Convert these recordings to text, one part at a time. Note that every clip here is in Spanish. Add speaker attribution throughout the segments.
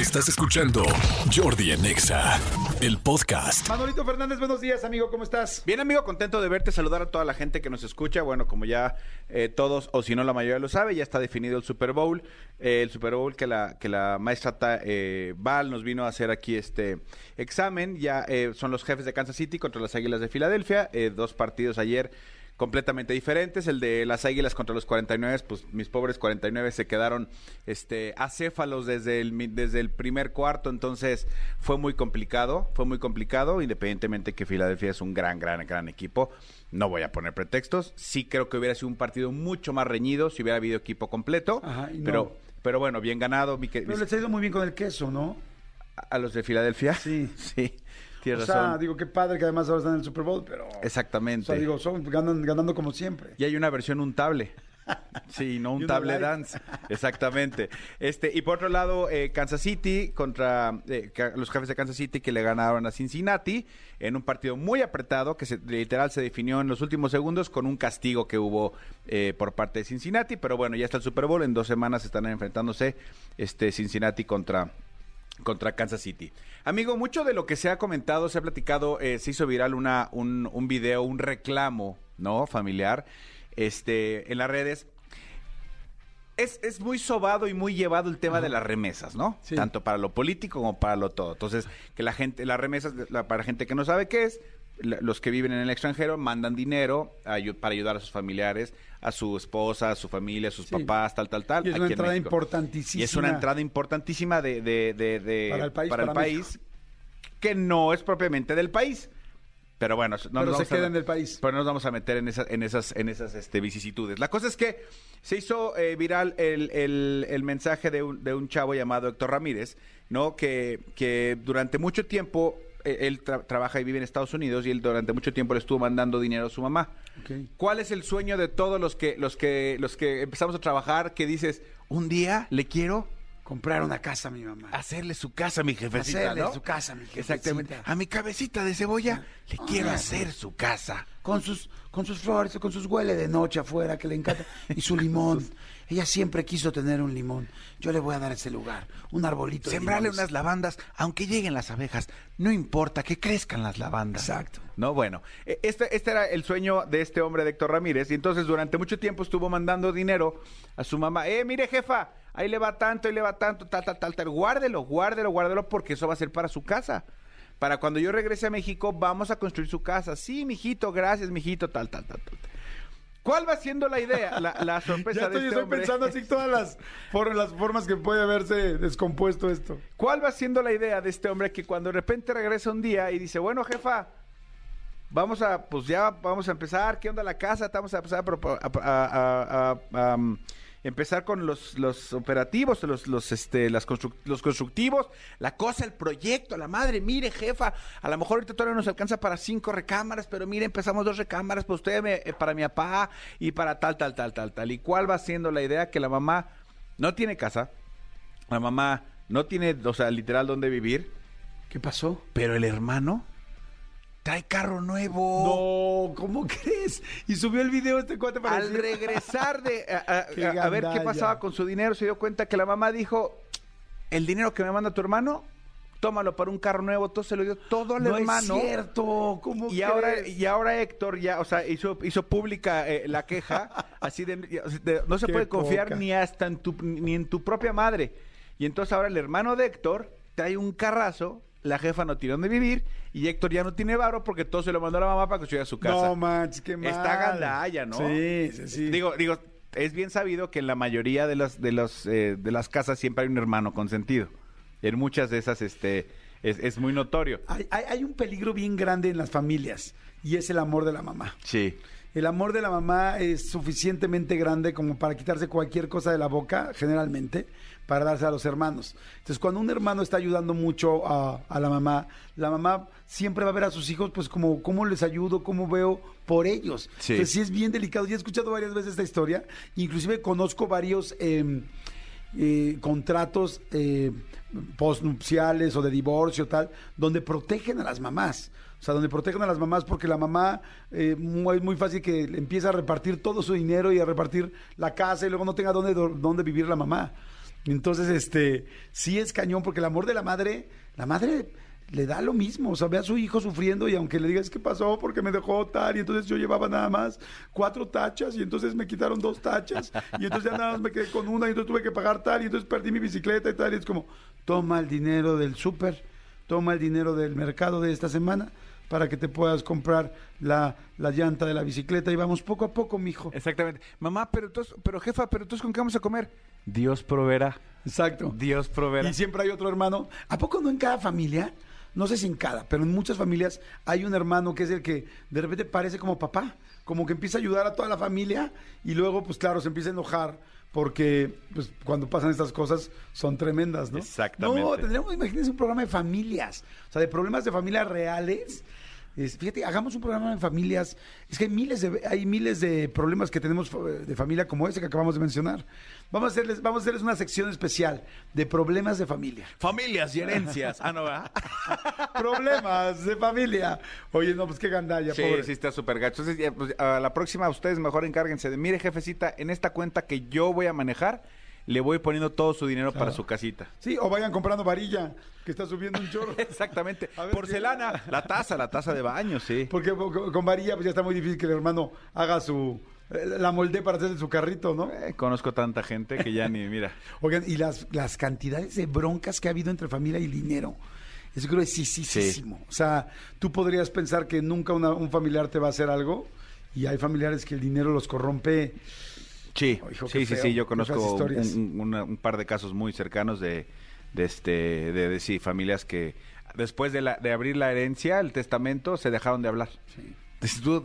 Speaker 1: Estás escuchando Jordi en Exa, el podcast.
Speaker 2: Manolito Fernández, buenos días, amigo, ¿cómo estás?
Speaker 3: Bien, amigo, contento de verte, saludar a toda la gente que nos escucha. Bueno, como ya eh, todos, o si no la mayoría lo sabe, ya está definido el Super Bowl. Eh, el Super Bowl que la, que la maestra Ta- eh, Val nos vino a hacer aquí este examen. Ya eh, son los jefes de Kansas City contra las Águilas de Filadelfia. Eh, dos partidos ayer completamente diferentes. El de las Águilas contra los 49, pues mis pobres 49 se quedaron este, acéfalos desde el, desde el primer cuarto, entonces fue muy complicado, fue muy complicado, independientemente que Filadelfia es un gran, gran, gran equipo. No voy a poner pretextos. Sí creo que hubiera sido un partido mucho más reñido si hubiera habido equipo completo,
Speaker 2: Ajá, no.
Speaker 3: pero, pero bueno, bien ganado. mi que-
Speaker 2: Pero les ha ido muy bien con el queso, ¿no?
Speaker 3: a los de Filadelfia.
Speaker 2: Sí.
Speaker 3: Sí, tienes
Speaker 2: o sea,
Speaker 3: razón.
Speaker 2: digo, qué padre que además ahora están en el Super Bowl, pero...
Speaker 3: Exactamente.
Speaker 2: O sea, digo, son ganan- ganando como siempre.
Speaker 3: Y hay una versión untable. Sí, no un table dance. Exactamente. Este, y por otro lado, eh, Kansas City contra eh, los jefes de Kansas City que le ganaron a Cincinnati en un partido muy apretado que se, literal se definió en los últimos segundos con un castigo que hubo eh, por parte de Cincinnati. Pero bueno, ya está el Super Bowl. En dos semanas están enfrentándose este, Cincinnati contra contra Kansas City. Amigo, mucho de lo que se ha comentado, se ha platicado, eh, se hizo viral una, un, un video, un reclamo, ¿no? Familiar, este, en las redes. Es, es muy sobado y muy llevado el tema de las remesas, ¿no?
Speaker 2: Sí.
Speaker 3: Tanto para lo político como para lo todo. Entonces, que la gente, las remesas, la- para gente que no sabe qué es, los que viven en el extranjero mandan dinero a para ayudar a sus familiares, a su esposa, a su familia, a sus
Speaker 2: Sí.
Speaker 3: papás, tal, tal, tal.
Speaker 2: Y es una
Speaker 3: en
Speaker 2: entrada importantísima.
Speaker 3: Y es una entrada importantísima de, de- de- de-
Speaker 2: Para el país,
Speaker 3: para el país, que no es propiamente del país. Pero bueno, no
Speaker 2: Pero
Speaker 3: nos
Speaker 2: se
Speaker 3: vamos a-
Speaker 2: queda en el país.
Speaker 3: Pero no nos vamos a meter en, esa- en esas, en esas este, vicisitudes. La cosa es que se hizo eh, viral el, el- el mensaje de un, de un chavo llamado Héctor Ramírez, ¿no? Que, que durante mucho tiempo él tra- trabaja y vive en Estados Unidos y él durante mucho tiempo le estuvo mandando dinero a su mamá. ¿Cuál es el sueño de todos los que, los que, los que empezamos a trabajar que dices, un día le quiero
Speaker 2: Comprar una casa a mi mamá.
Speaker 3: hacerle su casa a mi jefecita,
Speaker 2: Hacerle
Speaker 3: ¿no?
Speaker 2: su casa a mi jefecita.
Speaker 3: Exactamente. A mi cabecita de cebolla le quiero
Speaker 2: Ah,
Speaker 3: hacer su casa.
Speaker 2: Con sus, con sus flores, con sus huele de noche afuera, que le encanta. Y su limón. Ella siempre quiso tener un limón. Yo le voy a dar ese lugar. Un arbolito
Speaker 3: Sembrarle unas lavandas, aunque lleguen las abejas, no importa que crezcan las lavandas.
Speaker 2: Exacto.
Speaker 3: No, bueno, eh, este, este era el sueño de este hombre de Héctor Ramírez, y entonces durante mucho tiempo estuvo mandando dinero a su mamá. Eh, mire, jefa, ahí le va tanto, ahí le va tanto, tal, tal, tal, tal. Guárdelo, guárdelo, guárdelo, porque eso va a ser para su casa. Para cuando yo regrese a México, vamos a construir su casa. Sí, mijito, gracias, mijito, tal, tal, tal, tal. ¿Cuál va siendo la idea, la, la sorpresa
Speaker 2: Ya
Speaker 3: de
Speaker 2: estoy,
Speaker 3: este
Speaker 2: estoy
Speaker 3: hombre?
Speaker 2: pensando así todas las, for- las formas que puede haberse descompuesto esto.
Speaker 3: ¿Cuál va siendo la idea de este hombre que cuando de repente regresa un día y dice, bueno, jefa, vamos a, pues ya vamos a empezar, ¿qué onda la casa? Vamos a empezar a, a- a- a- um, empezar con los, los operativos, los, los, este, las los constructivos, la cosa, el proyecto, la madre, mire, jefa, a lo mejor ahorita todavía nos alcanza para cinco recámaras, pero mire, empezamos dos recámaras para usted, me- eh, para mi papá y para tal, tal, tal, tal, tal. ¿Y cuál va siendo la idea? Que la mamá no tiene casa, la mamá no tiene, o sea, literal dónde vivir,
Speaker 2: ¿Qué pasó?
Speaker 3: pero el hermano trae carro nuevo.
Speaker 2: No, ¿cómo crees? Y subió el video este cuate para
Speaker 3: Al regresar de a, a-
Speaker 2: Qué
Speaker 3: a- a ver qué pasaba con su dinero, se dio cuenta que la mamá dijo, el dinero que me manda tu hermano, tómalo para un carro nuevo, todo se lo dio todo al
Speaker 2: no
Speaker 3: hermano.
Speaker 2: es cierto, ¿cómo
Speaker 3: Y ahora,
Speaker 2: crees?
Speaker 3: y ahora Héctor ya, o sea, hizo, hizo pública eh, la queja, así de, de- no se
Speaker 2: Qué
Speaker 3: puede confiar
Speaker 2: poca.
Speaker 3: ni hasta en tu, ni en tu propia madre. Y entonces ahora el hermano de Héctor trae un carrazo, la jefa no tiene dónde vivir, y Héctor ya no tiene varo porque todo se lo mandó a la mamá para construir a su casa.
Speaker 2: No manches, qué mal.
Speaker 3: Está gandalla, ¿no?
Speaker 2: Sí, sí, sí.
Speaker 3: Digo, digo, es bien sabido que en la mayoría de las, de los, eh, de las casas siempre hay un hermano consentido. En muchas de esas, este, es, es muy notorio.
Speaker 2: hay, hay- hay un peligro bien grande en las familias y es el amor de la mamá.
Speaker 3: Sí.
Speaker 2: El amor de la mamá es suficientemente grande como para quitarse cualquier cosa de la boca, generalmente, para darse a los hermanos. Entonces, cuando un hermano está ayudando mucho a, a la mamá, la mamá siempre va a ver a sus hijos, pues, como cómo les ayudo, cómo veo por ellos.
Speaker 3: Sí.
Speaker 2: Entonces, sí es bien delicado. Ya he escuchado varias veces esta historia. Inclusive conozco varios... eh, eh, contratos postnupciales o de divorcio tal, donde protegen a las mamás. O sea, donde protegen a las mamás porque la mamá eh, es muy fácil que empieza a repartir todo su dinero y a repartir la casa y luego no tenga dónde, dónde vivir la mamá. Entonces, este, sí es cañón porque el amor de la madre, la madre le da lo mismo, o sea, ve a su hijo sufriendo y aunque le digas qué pasó porque me dejó tal y entonces yo llevaba nada más cuatro tachas y entonces me quitaron dos tachas y entonces ya nada más me quedé con una y entonces tuve que pagar tal y entonces perdí mi bicicleta y tal y es como, toma el dinero del súper, toma el dinero del mercado de esta semana para que te puedas comprar la, la llanta de la bicicleta y vamos poco a poco, mijo.
Speaker 3: Exactamente. Mamá, pero entonces, pero jefa, pero entonces ¿con qué vamos a comer? Dios proveerá.
Speaker 2: Exacto.
Speaker 3: Dios proveerá.
Speaker 2: Y siempre hay otro hermano. ¿A poco no en cada familia? No sé si en cada, pero en muchas familias hay un hermano que es el que de repente parece como papá, como que empieza a ayudar a toda la familia y luego, pues claro, se empieza a enojar porque pues, cuando pasan estas cosas son tremendas, ¿no?
Speaker 3: Exactamente.
Speaker 2: No, tendríamos, imagínense un programa de familias, o sea, de problemas de familias reales. Es- fíjate, hagamos un programa de familias. Es que hay miles de, hay miles de problemas que tenemos eh, de familia como ese que acabamos de mencionar. Vamos a hacerles, vamos a hacerles una sección especial de problemas de familia.
Speaker 3: Familias y herencias. Ah, no, ¿verdad?
Speaker 2: problemas de familia. Oye, no, pues qué gandalla,
Speaker 3: Sí,
Speaker 2: pobre.
Speaker 3: sí está súper gacho. Entonces, pues, a la próxima ustedes mejor encárguense de, mire, jefecita, en esta cuenta que yo voy a manejar, le voy poniendo todo su dinero para su casita.
Speaker 2: Sí, o vayan comprando varilla, que está subiendo un chorro.
Speaker 3: Exactamente. Porcelana, la taza, la taza de baño, sí.
Speaker 2: Porque con varilla pues ya está muy difícil que el hermano haga su eh, la molde para hacer su carrito, ¿no?
Speaker 3: Eh, conozco tanta gente que ya ni, mira.
Speaker 2: Oigan, y las, las cantidades de broncas que ha habido entre familia y dinero. Es gruesísimo. O sea, tú podrías pensar que nunca una- un familiar te va a hacer algo y hay familiares que el dinero los corrompe.
Speaker 3: Sí,
Speaker 2: Oh, hijo,
Speaker 3: sí, sí, sí, yo conozco un, par de casos muy cercanos de, de este, de, de, sí, familias que después de, la, de abrir la herencia, el testamento, se dejaron de hablar.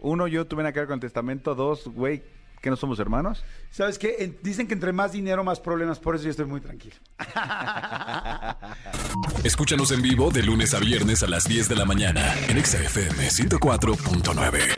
Speaker 3: Uno, yo tuve que ver con el testamento. Dos, güey, ¿que no somos hermanos?
Speaker 2: ¿Sabes qué? En- dicen que entre más dinero, más problemas. Por eso yo estoy muy tranquilo.
Speaker 1: Escúchanos en vivo de lunes a viernes a las 10 de la mañana en Exa FM 104.9.